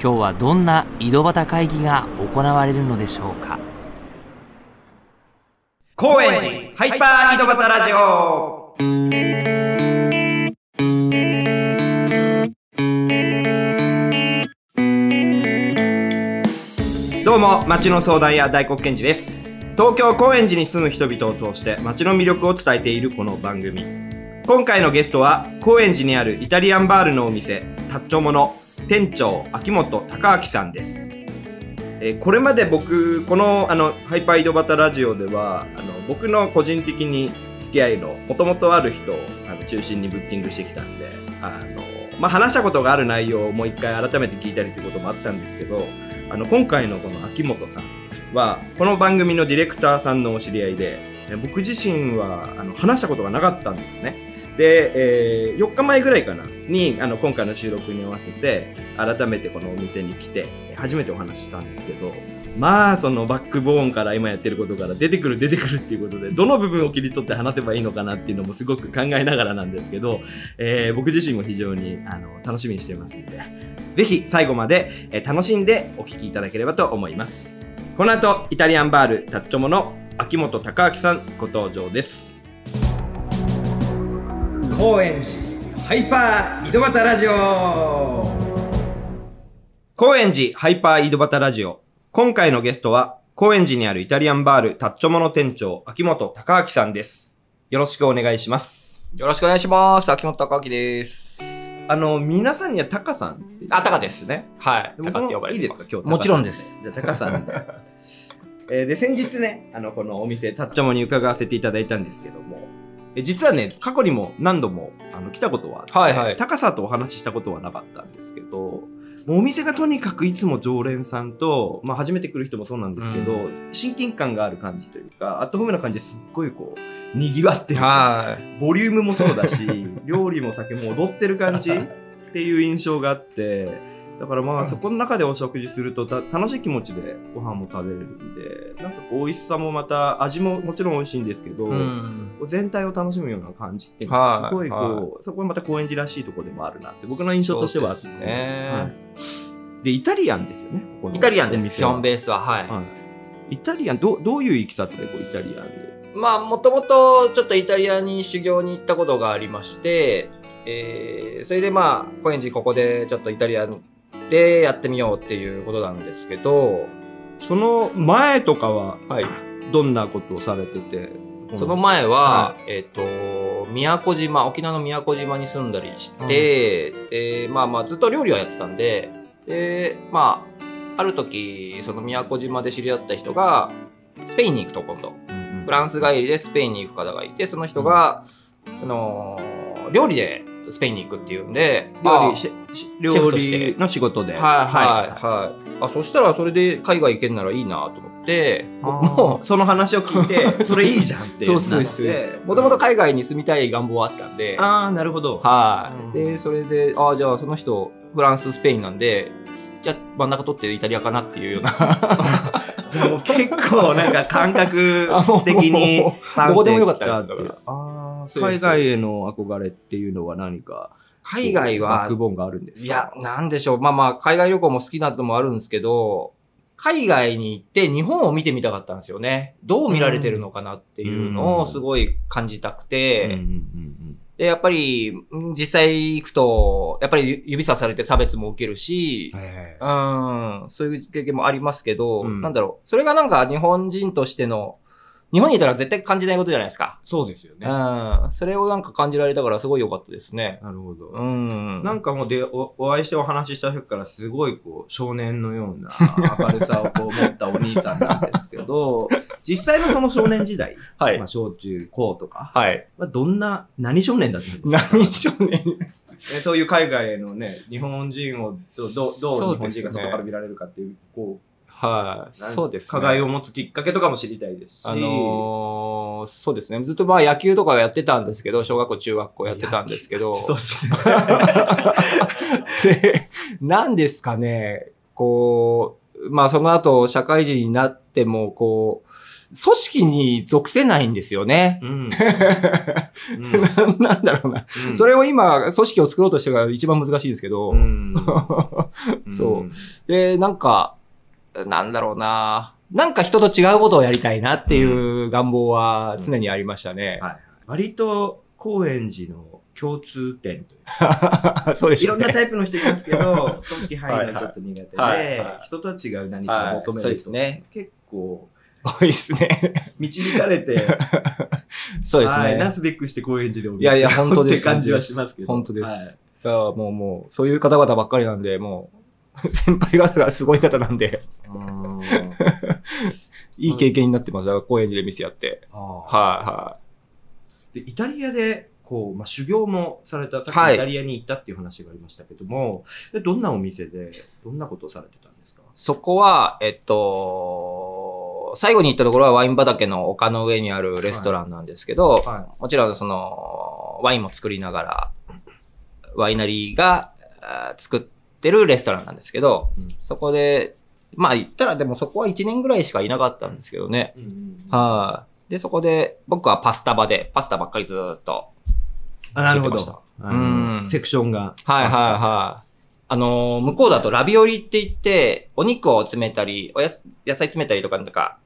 今日はどんな井戸端会議が行われるのでしょうか？高円寺ハイパー井戸端ラジオ。どうも町の相談屋大黒賢治です。東京高円寺に住む人々を通して町の魅力を伝えているこの番組。今回のゲストは高円寺にあるイタリアンバールのお店タッチョモの店長秋元孝明さんですえーこれまで僕このあのハイパー井戸端ラジオではあの僕の個人的に付き合いのもともとある人をあの中心にブッキングしてきたんであの、まあ、話したことがある内容をもう一回改めて聞いたりということもあったんですけどあの今回のこの秋元さんはこの番組のディレクターさんのお知り合いで僕自身はあの話したことがなかったんですね。で、えー4日前ぐらいかなにあの今回の収録に合わせて改めてこのお店に来て初めてお話ししたんですけどまあそのバックボーンから今やってることから出てくる出てくるっていうことでどの部分を切り取って話せばいいのかなっていうのもすごく考えながらなんですけど、えー僕自身も非常にあの楽しみにしてますんでぜひ最後まで、え楽しんでお聞きいただければと思います。この後イタリアンバールタッチョモの秋元孝明さんご登場です。高円寺ハイパー井戸端ラジオ高円寺ハイパー井戸端ラジオ今回のゲストは高円寺にあるイタリアンバールタッチョモの店長秋元孝明さんですよろしくお願いしますよろしくお願いします。秋元隆明です。あの皆さんにはタカさんあ、タカですね。はい。僕タカって呼もいいばれてますですか？今日もちろんです。じゃあ、タカさんで。えーで、先日ね、あの、このお店、タッチョモに伺わせていただいたんですけども、え実はね、過去にも何度もあの来たことはあって、はいはい高さとお話ししたことはなかったんですけど、もうお店がとにかくいつも常連さんと、まあ初めて来る人もそうなんですけど、う親近感がある感じというか、アットホームな感じですっごいこう、賑わってる。はい。ボリュームもそうだし、料理も酒も踊ってる感じっていう印象があって、だからまあそこの中でお食事するとた楽しい気持ちでご飯も食べれるんで、なんかこう美味しさもまた味ももちろん美味しいんですけど、うん。全体を楽しむような感じってすごいこう、はそこはまた高円寺らしいところでもあるなって僕の印象としてはあってですねはいで、イタリアンですよね、ここのイタリアンです。基本ベースは。はい。はい。イタリアン、どうどういういきさつでこうイタリアンで？まあ、もともとちょっとイタリアに修行に行ったことがありまして、えー、それでまあ、高円寺ここでちょっとイタリアンでやってみようっていうことなんですけど、その前とかははい。どんなことをされてて、その前は、えっ、と、宮古島、沖縄の宮古島に住んだりして、で、まあまあずっと料理はやってたんで、で、まあ、ある時、その宮古島で知り合った人が、スペインに行くと今度。うんうんフランス帰りでスペインに行く方がいて、その人が、あのー料理でスペインに行くっていうんで、料理あし料理の仕事で。はいはいはい。あ、そしたらそれで海外行けんならいいなと思って、僕ももう、その話を聞いて、それいいじゃんってそうそうそうもともと海外に住みたい願望はあったんで、ああ、なるほど。はい。うん。で、それで、ああ、じゃあその人、フランス、スペインなんで、じゃあ真ん中取ってイタリアかなっていうような。じゃあもう結構なんか感覚的に どこでもよかったです来たっ海外への憧れっていうのは何か、海外はバック、ボーンがあるんですか？いや、なんでしょう。まあまあ、海外旅行も好きなのもあるんですけど、海外に行って日本を見てみたかったんですよね。どう見られてるのかなっていうのをすごい感じたくて、で、やっぱり、ん実際行くと、やっぱり指さされて差別も受けるしうん、そういう経験もありますけど、うん。なんだろう。それがなんか日本人としての、日本にいたら絶対感じないことじゃないですか。そうですよね。うん。それをなんか感じられたからすごい良かったですね。なるほど。うん。なんかもうでおお会いしてお話しした時からすごいこう少年のような 明るさをこう持ったお兄さんなんですけど、実際のその少年時代、はいまあ、小中高とか、はい。まあ、どんな、何少年だったんですか？何少年？えそういう海外へのね、日本人をどどどそうう日本人が外から見られるかっていう、こはい。う、そうですね。課題を持つきっかけとかも知りたいですし。あのーそうですね。ずっとまあ野球とかはやってたんですけど、小学校、中学校やってたんですけど、そうですね。で、なんですかね、こう、まあその後社会人になっても、こう、組織に属せないんですよね。うん。なんだろうな。うんそれを今、組織を作ろうとしてが一番難しいんですけど、うん。そうで、なんか、なんだろうな。なんか人と違うことをやりたいなっていう願望は常にありましたね。はい。割と、高円寺の共通点という そうでしょうね。いろんなタイプの人いますけど、組織入るのちょっと苦手はいはいではい、人とは違う何かを求める人ですね。結構、多いですね。導かれて、そうですはいなね。すべくして高円寺でおいやいや本当ですって感じはしますけど。本当ですはいいやもうもう、そういう方々ばっかりなんで、もう、先輩方がすごい方なんで、うん。いい経験になってます。だから高円寺で店やって。はいはでイタリアで、こう、まあ、修行もされた、さっはい。きイタリアに行ったっていう話がありましたけども、でどんなお店で、どんなことをされてたんですか？そこは、えっと、最後に行ったところはワイン畑の丘の上にあるレストランなんですけど、はもちろんその、ワインも作りながら、ワイナリーがあー作ってるレストランなんですけど、うんそこで、まあ言ったらでもそこは1年ぐらいしかいなかったんですけどね。い。うんはい。で、そこで、僕はパスタ場で、パスタばっかりずーっと。あなるほど作ってましたあのうんセクションが。はいはいはい。あのー向こうだとラビオリって言って、お肉を詰めたり、おやす野菜詰めたりとか、なんか、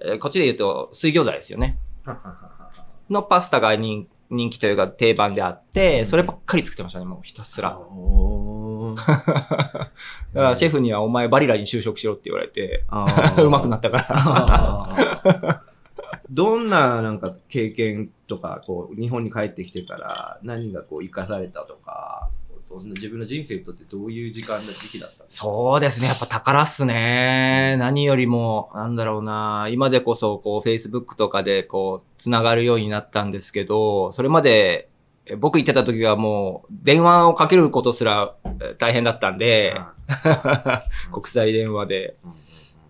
えーこっちで言うと水餃子ですよね。のパスタが人人気というか定番であって、そればっかり作ってましたね、もうひたすら。からシェフにはお前バリラに就職しろって言われて、うまくなったから。どんななんか経験とか、こう、日本に帰ってきてから何がこう生かされたとか、自分の人生にとってどういう時間の時期だったそうですね。やっぱ宝っすね。何よりも、なんだろうな。今でこそ、こう、Facebook とかで、こう、つながるようになったんですけど、それまで、え僕行ってた時はもう、電話をかけることすらえ大変だったんで、国際電話で。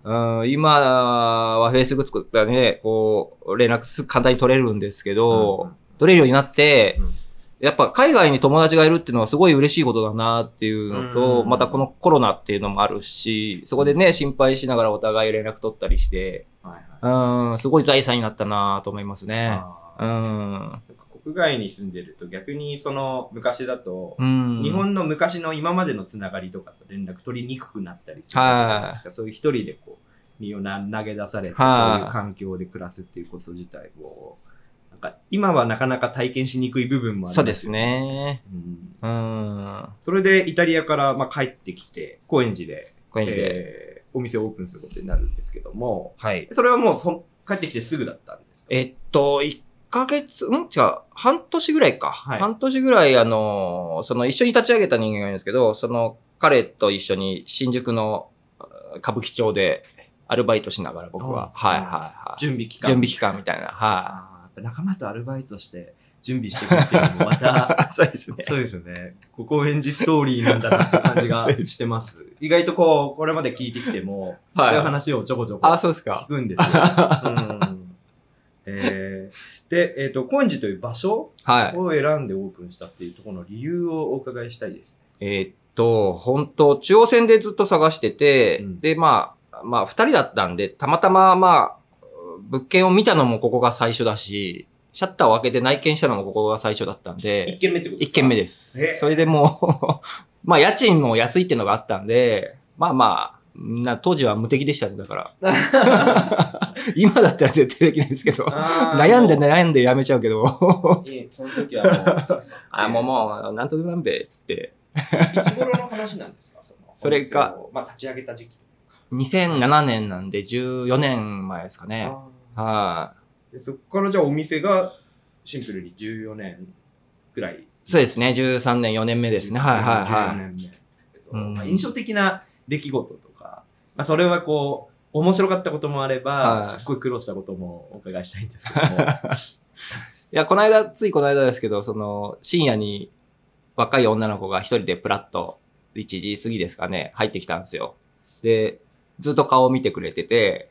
うん、今は Facebook 作ったらね、こう、連絡すぐ簡単に取れるんですけど、取れるようになって、うん。やっぱ海外に友達がいるっていうのはすごい嬉しいことだなっていうのと、うん。またこのコロナっていうのもあるし、そこでね、心配しながらお互い連絡取ったりして、はいはいうん、すごい財産になったなと思いますね。うん。国外に住んでると逆にその昔だと、うん。日本の昔の今までのつながりとかと連絡取りにくくなったりするじゃないですか。そういう一人でこう、身をな投げ出されて、はいそういう環境で暮らすっていうこと自体を、なんか今はなかなか体験しにくい部分もありますそうです。ね。うんうん。それでイタリアからまあ帰ってきて、高円寺で、これで。えーお店をオープンすることになるんですけども、はい。それはもうそ帰ってきてすぐだったんですか？えっと、1ヶ月、ん？違う、半年ぐらいか。はい。半年ぐらい、あの、その一緒に立ち上げた人間がいるんですけど、その彼と一緒に新宿のあ歌舞伎町でアルバイトしながら僕は、うんはいはいはい。準備期間。準備期間みたいな、はあーやっぱ仲間とアルバイトして準備していくっていうのもまた、い。そうですね。そうですよね。ここ演じストーリーなんだなって感じが してます。意外とこう、これまで聞いてきても、はいそういう話をちょこちょこあ、聞そうですか。くんですよ。うんえーで、えっ、と、高円寺という場所はい。を選んでオープンしたっていうところの理由をお伺いしたいです。えーっと、本当中央線でずっと探してて、うんで、まあ、まあ、二人だったんで、たまたま、まあ、物件を見たのもここが最初だし、シャッターを開けて内見したのもここが最初だったん一で、軒目ってこと一軒目でですへー。それでもう、まあ、家賃も安いっていうのがあったんで、まあまあ、な当時は無敵でしたね、だから。今だったら絶対できないですけど、悩んで悩んでやめちゃうけど、いいその時はもう、あ、もうもう、なんとでもなんべ、つって。いつ頃の話なんですか？そのそれが、まあ、立ち上げた時期。2007年なんで14年前ですかね。あはーでそこからじゃあお店がシンプルに14年ぐらい。い。そうですね。13年、4年目ですね。はいはいは14年目。うんまあ、印象的な出来事とか、まあ、それはこう、面白かったこともあれば、はいすっごい苦労したこともお伺いしたいんですけども。い。いや、この間、ついこの間ですけど、その、深夜に、若い女の子が一人でプラッと、1時過ぎですかね、入ってきたんですよ。で、ずっと顔を見てくれてて、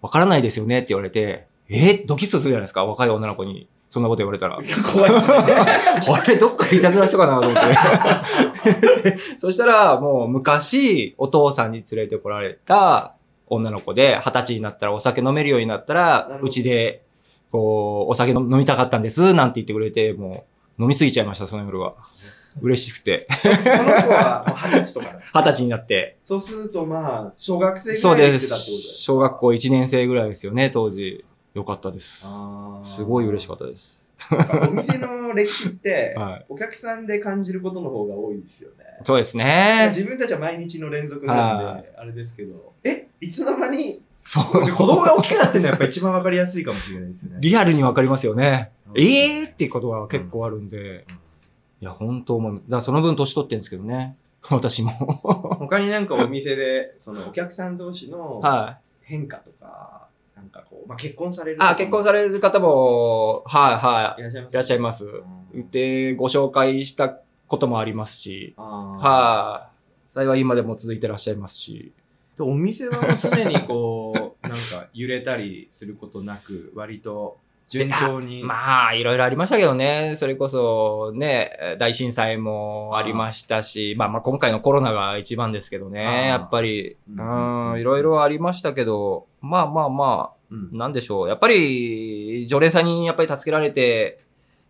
わからないですよね？って言われて、え？ドキッとするじゃないですか、若い女の子に。そんなこと言われたら。怖いですね。あれ、どっかでいたずらしたかなと思って。そしたら、もう昔、お父さんに連れてこられた女の子で、二十歳になったらお酒飲めるようになったらうちで、こう、お酒飲飲みたかったんです、なんて言ってくれて、もう、飲みすぎちゃいました、その夜は。嬉しくて。その子は二十歳とか二十歳になって。そうするとまあ、小学生ぐそうでらいでってたってことす。小学校1年生ぐらいですよね、当時。よかったです。すごい嬉しかったです。お店の歴史って、はいお客さんで感じることの方が多いですよね。そうですね。自分たちは毎日の連続なんはで、あれですけど、え、いつの間にそう。子供が大きくなってるの？はやっぱ一番わかりやすいかもしれないですね。リアルにわかりますよね。うんええー、っていうことは結構あるんで。いや、本当思う。だからその分年取ってるんですけどね。私も。他になんかお店で、そのお客さん同士のはい。変化とか、なんかこう、まあ、結婚されるあ、結婚される方も、はいはいらっしゃいます？い。いらっしゃいます。うんで、ご紹介したこともありますし。はい。幸い今でも続いてらっしゃいますし。でお店はもう常にこう、なんか揺れたりすることなく、割と順調に。まあ、いろいろありましたけどね。それこそ、ね、大震災もありましたし、まあまあ今回のコロナが一番ですけどね。やっぱり、ううんん、いろいろありましたけど、まあまあまうんあ、なんでしょう。やっぱり、常連さんにやっぱり助けられて、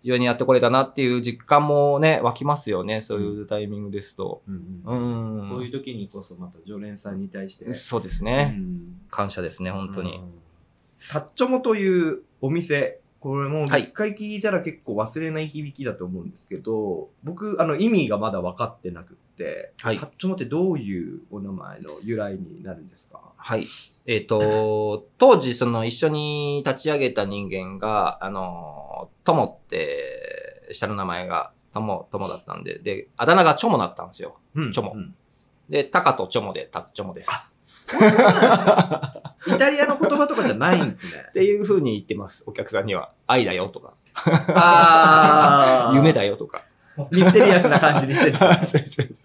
非常にやってこれたなっていう実感もね、湧きますよね。そういうタイミングですと。うんううんん。こういう時にこそまた常連さんに対して。そうですうね。ん感謝ですね、本当に。うんタッチョモというお店、これも一回聞いたら結構忘れない響きだと思うんですけど、僕、あの意味がまだ分かってなくって、はいタッチョモってどういうお名前の由来になるんですか？はい。えっ、と、当時、その一緒に立ち上げた人間が、あの、ともって、下の名前が、とも、ともだったんで、で、あだ名がチョモだったんですよ。うんチョモうんで、タカとチョモで、タッチョモです。イタリアの言葉とかじゃないんですねっ。ていう風に言ってます、お客さんには。愛だよとか、あ夢だよとか。ミステリアスな感じにしてる。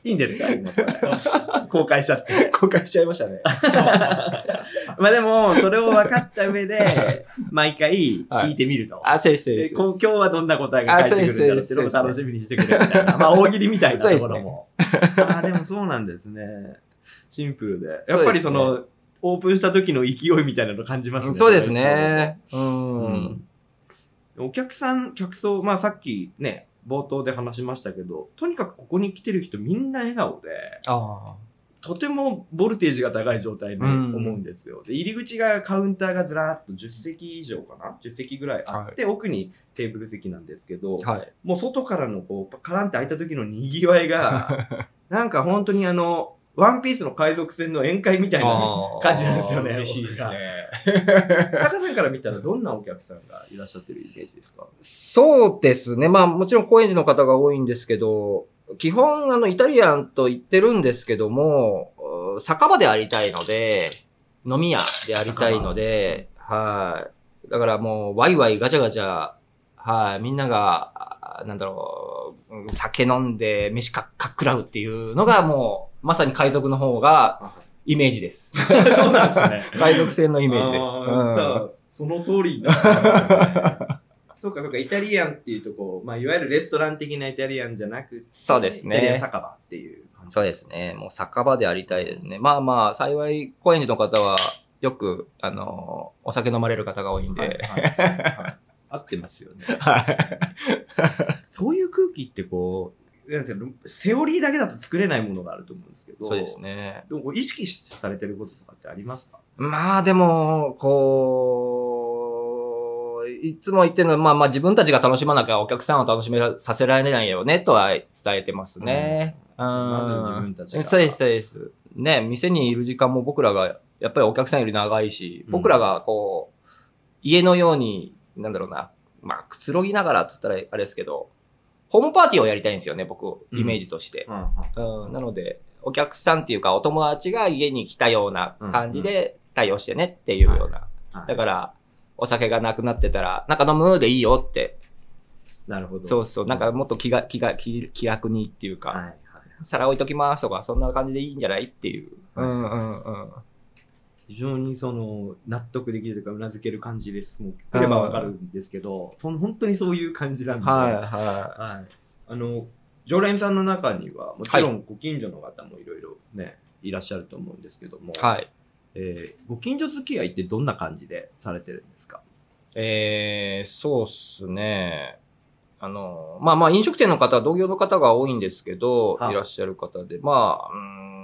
いいんですか？今これ公開しちゃって。公開しちゃいましたね。まあでも、それを分かった上で、毎回聞いてみると。あ、そうです、そうで。ですこう今日はどんな答えが返ってくるんだろうっていうのを楽しみにしてくれるみたいな。まあ大喜利みたいなところも。ああ、でもそうなんですね。シンプルで。やっぱりそそうの、オープンした時の勢いみたいなの感じますね。そうですね。う。うんん。お客さん、客層、まあさっきね、冒頭で話しましたけど、とにかくここに来てる人みんな笑顔で、あとてもボルテージが高い状態に思うんですよ。で入り口がカウンターがずらーっと10席以上かな ?10 席ぐらいあって、奥にテーブル席なんですけど、あ。はい。もう外からのこう、カランって開いた時の賑わいが、なんか本当にあの、ワンピースの海賊船の宴会みたいな感じなんですよね。嬉しいですね。タカさんから見たらどんなお客さんがいらっしゃってるイメージですか？そうですね。まあもちろん高円寺の方が多いんですけど、基本あのイタリアンと言ってるんですけども、う酒場でありたいので、飲み屋でありたいので、はい。だからもうワイワイガチャガチャ、はい。みんなが、あなんだろう、うん酒飲んで飯かかっくらうっていうのがもう、まさに海賊の方がイメージです。そうなんですね。海賊船のイメージです。あーじゃうんあ、その通りになってますねそうかそうか、イタリアンっていうとこう、まあ、いわゆるレストラン的なイタリアンじゃなくて、そうですねイタリアン酒場っていう感じ。そうですね。もう酒場でありたいですね。まあまあ、幸い、高円寺の方は、よく、あの、お酒飲まれる方が多いんはいで。はいはいはい 合ってますよね。はい。そういう空気ってこう、なんていうのセオリーだけだと作れないものがあると思うんですけど、そうですね。でも意識されてることとかってありますか？まあでも、こう、いつも言ってるのは、まあまあ自分たちが楽しまなきゃお客さんを楽しめさせられないよね、とは伝えてますね。うんまず自分たちがそうです、そうです。ね、店にいる時間も僕らが、やっぱりお客さんより長いし、うん僕らがこう、家のように、なんだろうな、まあ、くつろぎながらって言ったらあれですけど、ホームパーティーをやりたいんですよね、僕、イメージとして。うん、なので、お客さんっていうか、お友達が家に来たような感じで対応してねっていうような。だから、お酒がなくなってたら、なんか飲むでいいよってなるほど。そうそう。なんかもっと気が、気が、気気楽にっていうか、はいはい。皿置いときますとか、そんな感じでいいんじゃないっていう。はいうんうんうん。非常にその納得できるというかうなずける感じです。もう来ればわかるんですけど、その本当にそういう感じなんで。はいははい。い。あの、常連さんの中には、もちろんご近所の方もいろいろね、いらっしゃると思うんですけども、はい。えーご近所付き合いってどんな感じでされてるんですか？えー、そうっすね。あの、まあまあ飲食店の方、同業の方が多いんですけど、はいいらっしゃる方で、まあ、うーん、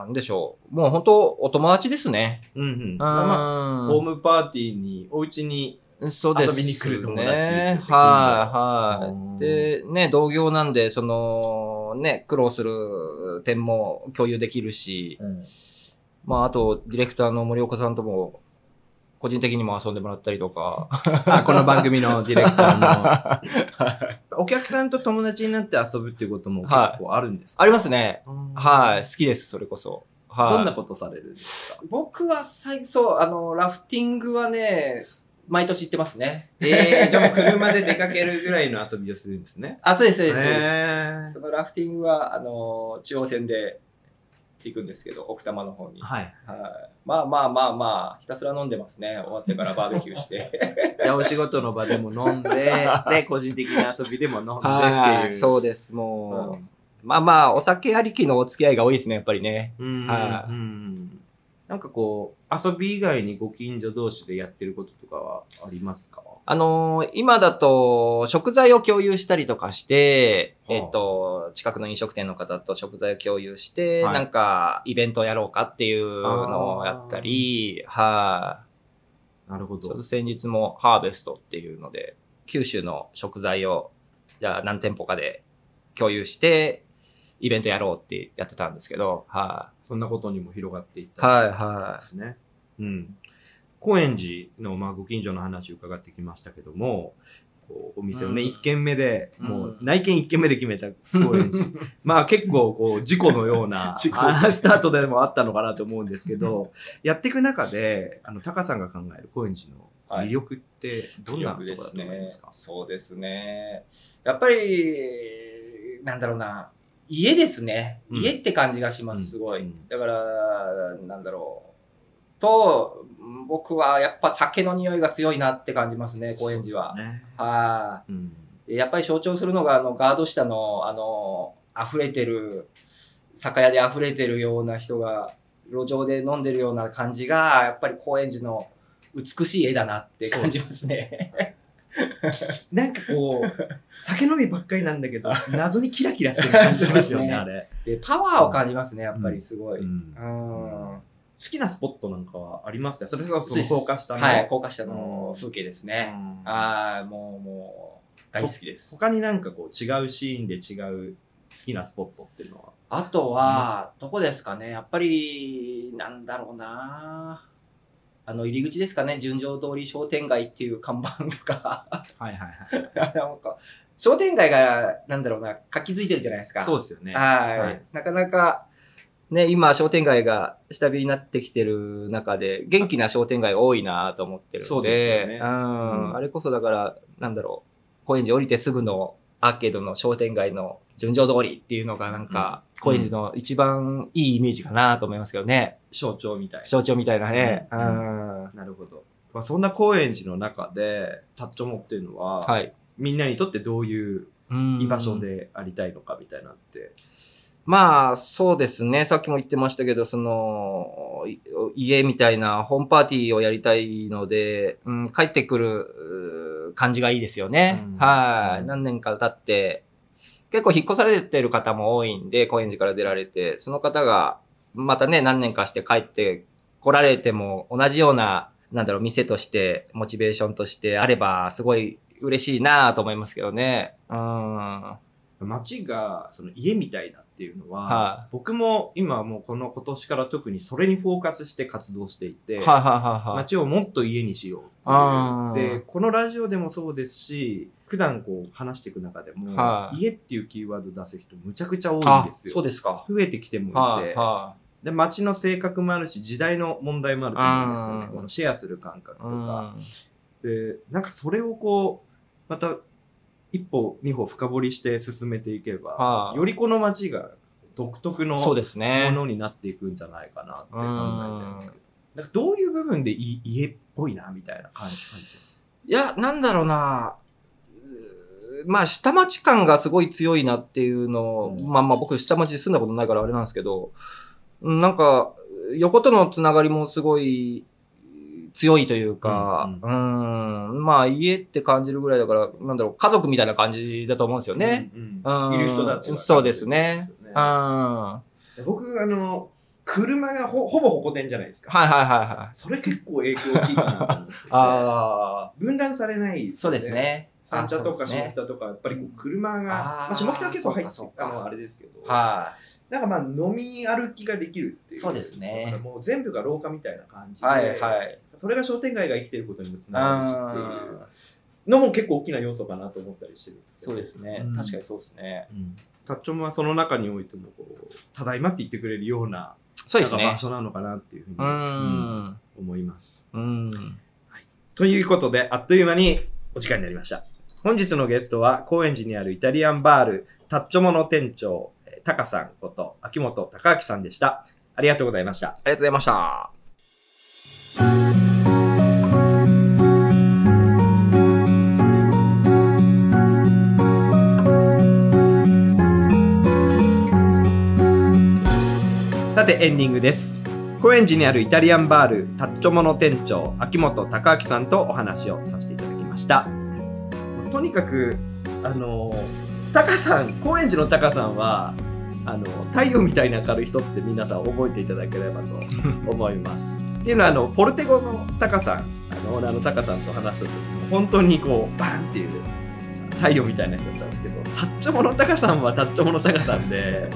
なんでしょう。もう本当お友達ですね。うんうん。うん。まあ、ホームパーティーに、お家に、そうです、遊びに来る友達ですよねはい、はうんい。で、ね、同業なんで、その、ね、苦労する点も共有できるし、まあ、あと、ディレクターの森岡さんとも、個人的にも遊んでもらったりとか。あこの番組のディレクターの。お客さんと友達になって遊ぶっていうことも結構あるんですか、ありますね。うんはい。好きです、それこそ。はい。どんなことされるんですか？僕は最初、あの、ラフティングはね、毎年行ってますね。えー、じゃあもう車で出かけるぐらいの遊びをするんですね。あ、そうです、そうです。そのラフティングは、あの、中央線で行くんですけど、奥多摩の方に。ーはい。はい。まあまあまあまあ、ひたすら飲んでますね。終わってからバーベキューして。で、お仕事の場でも飲んで、で、個人的な遊びでも飲んでってはい。いう。そうです、もう。うんまあまあ、お酒ありきのお付き合いが多いですね、やっぱりね。うんはいうんなんかこう、遊び以外にご近所同士でやってることとかはありますか？あのー今だと、食材を共有したりとかして、はあ。えっと、近くの飲食店の方と食材を共有して、はい。なんか、イベントをやろうかっていうのをやったり、はい、なるほど。先日もハーベストっていうので、九州の食材を、じゃあ何店舗かで共有して、イベントやろうってやってたんですけど、はそんなことにも広がっていっい、た。はい、ではすね。うん。高円寺の、まあ、ご近所の話を伺ってきましたけども、こうお店をね、うん。一軒目で、うん。もう内見一軒目で決めた高円寺。まあ結構こう事故のような スタートでもあったのかなと思うんですけど、やっていく中で、あの、タカさんが考える高円寺の魅力ってどんなところだと思いますか、そうですね。やっぱり、なんだろうな、家ですね。うん家って感じがします、すごい。うんだから、なんだろう。と、僕はやっぱ酒の匂いが強いなって感じますね、高円寺は。はうんい。やっぱり象徴するのが、あの、ガード下の、あの、溢れてる、酒屋で溢れてるような人が、路上で飲んでるような感じが、やっぱり高円寺の美しい絵だなって感じますね。なんかこう、酒飲みばっかりなんだけど、謎にキラキラしてる感じしますよね、あれ。で、パワーを感じますね、やっぱりすごい。ううんん。好きなスポットなんかはありますか？それこそ高架下の。はい、高架下の風景ですね。うんああ、もう、もう、大好きです。他になんかこう違うシーンで違う好きなスポットっていうのは？あとは、どこですかね、やっぱり、なんだろうな。あの、入り口ですかね、純情通り商店街っていう看板とか、はいはいはい。なんか、商店街が、なんだろうな、活気づいてるじゃないですか。そうですよね。はい、はい。なかなか、ね、今、商店街が下火になってきてる中で、元気な商店街が多いなと思ってるんで、そうですよね。うん。うん。あれこそだから、なんだろう、高円寺降りてすぐのアーケードの商店街の純情通りっていうのがなんか、うん高円寺の一番いいイメージかなと思いますけどね。象徴みたい象徴みたいなね。ううんん。なるほど。まあ、そんな高円寺の中で、タッチョモっていうのは、はい。みんなにとってどういううん居場所でありたいのかみたいなって。まあ、そうですね。さっきも言ってましたけど、その、い家みたいなホームパーティーをやりたいので、うん、帰ってくる感じがいいですよね。うんはい、うん何年か経って、結構引っ越されてる方も多いんで、高円寺から出られて、その方が、またね、何年かして帰って来られても、同じような、なんだろう、店として、モチベーションとしてあれば、すごい嬉しいなと思いますけどね。うん。街がその家みたいだっていうのは、は僕も今はもうこの今年から特にそれにフォーカスして活動していて、はいはいはいはい。街をもっと家にしようっていう。で、このラジオでもそうですし、普段こう話していく中でも、はい家っていうキーワード出す人むちゃくちゃ多いんあですよ。そうですか。増えてきてもいて、はいはで、街の性格もあるし、時代の問題もあると思うんですよね。うんこのシェアする感覚い。とか。で、なんかそれをこう、また一歩二歩深掘りして進めていけば、はいよりこの街が独特のものになっていくんじゃないかなって考えてるんですけど。どういう部分でい家っぽいなみたいな感じ感じですいや、なんだろうな。まあ、下町感がすごい強いなっていうのを、うんまあまあ僕下町で住んだことないからあれなんですけど、うんなんか、横とのつながりもすごい強いというか、ううん、まあ家って感じるぐらいだから、なんだろう、家族みたいな感じだと思うんですよね。うんうんいる人たちはそうですね。すようん。は僕、あの、車がほほぼホコ天じゃないですか。いはいはいはい。それ結構影響大きいかなと思ってて。ああ、分断されない、そうです。ね。三茶とか下北とか、やっぱりこう車が、あーまあ、下北は結構入ってあの、あれですけど、はなんかまあ飲み歩きができるっていう。そうですねもう全部が廊下みたいな感じい。で、はいはい。それが商店街が生きてることにもつながるしっていうあのも結構大きな要素かなと思ったりしてるんですけど。そうですね。うん確かにそうですね。うんタッチョムはその中においてもこう、ただいまって言ってくれるような、そうですね場。所なのかなっていうふうに、うーん。思います。うん。ということで、あっという間にお時間になりました。本日のゲストは、高円寺にあるイタリアンバール、タッチョモの店長、えータカさんこと、秋元隆明さんでした。ありがとうございました。ありがとうございました。さて、エンディングです。高円寺にあるイタリアンバール、タッチョモの店長、秋元隆明さんとお話をさせていただきました。とにかく、あの、タカさん、高円寺のタカさんは、あの、太陽みたいに明るい人って皆さん覚えていただければと思います。っていうのは、あの、ポルテゴのタカさん、あの、オーナーのタカさんと話した時も、本当にこう、バーンっていう、太陽みたいな人だったんですけど、タッチョモのタカさんはタッチョモのタカさんで、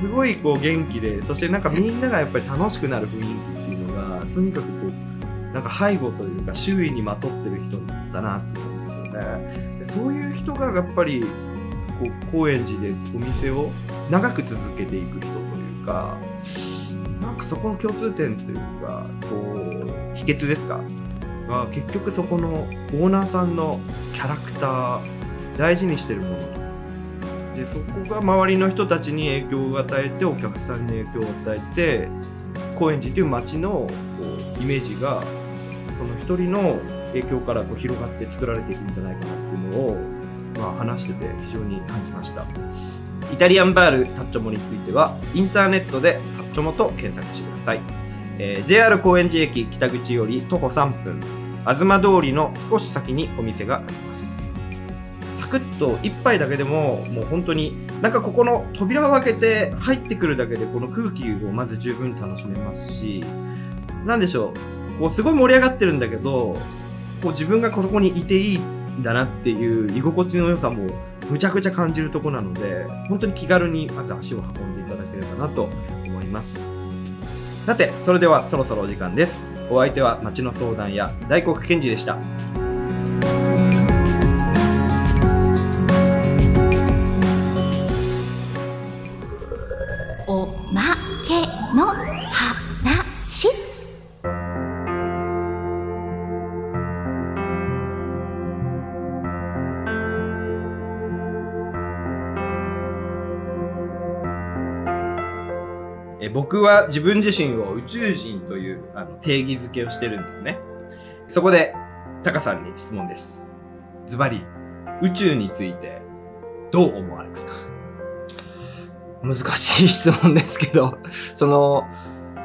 すごいこう元気で、そしてなんかみんながやっぱり楽しくなる雰囲気っていうのが、とにかくこう、なんか背後というか周囲にまとってる人だなって思うんですよね。でそういう人がやっぱり、こう、高円寺でお店を長く続けていく人というか、なんかそこの共通点というか、こう、秘訣ですか？が結局そこのオーナーさんのキャラクター、大事にしてるものでそこが周りの人たちに影響を与えてお客さんに影響を与えて高円寺という街のイメージがその一人の影響からこう広がって作られていくんじゃないかなっていうのを、まあ、話してて非常に感じました。イタリアンバールタッチョモについてはインターネットでタッチョモと検索してください、えー JR 高円寺駅北口より徒歩3分。東通りの少し先にお店があります。クッと一杯だけでももう本当になんかここの扉を開けて入ってくるだけでこの空気をまず十分楽しめますしなんでしょう。こうすごい盛り上がってるんだけどこう自分がここにいていいんだなっていう居心地の良さもむちゃくちゃ感じるとこなので本当に気軽にまず足を運んでいただければなと思います。さてそれではそろそろお時間です。お相手は町の相談や大黒賢治でした。え僕は自分自身を宇宙人というあの定義づけをしてるんですね。そこで、タカさんに質問です。ズバリ、宇宙についてどう思われますか？難しい質問ですけど、その、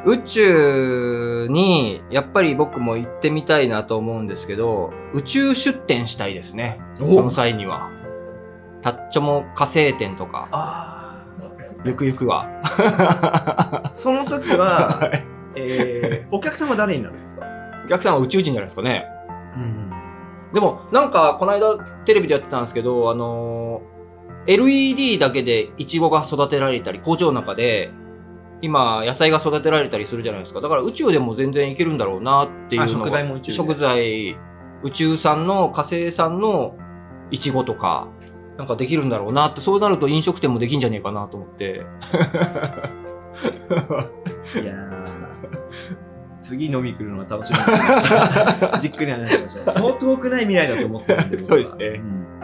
宇宙に、やっぱり僕も行ってみたいなと思うんですけど、宇宙出展したいですね。おその際には。タッチョも火星展とか、あゆくゆくは。あ。その時は、えー、お客様誰になるんですか？お客さんは宇宙人じゃないですかね。うん。でも、なんか、この間テレビでやってたんですけど、あのー LED だけでイチゴが育てられたり、工場の中で、今、野菜が育てられたりするじゃないですか。だから宇宙でも全然いけるんだろうなっていうのがあ食材も宇宙で食材、宇宙産の火星産のイチゴとか、なんかできるんだろうなって、そうなると飲食店もできんじゃねえかなと思って。いやー次飲み来るのが楽しみになりました。じっくり話しました。そう遠くない未来だと思ってたんで。そうですねん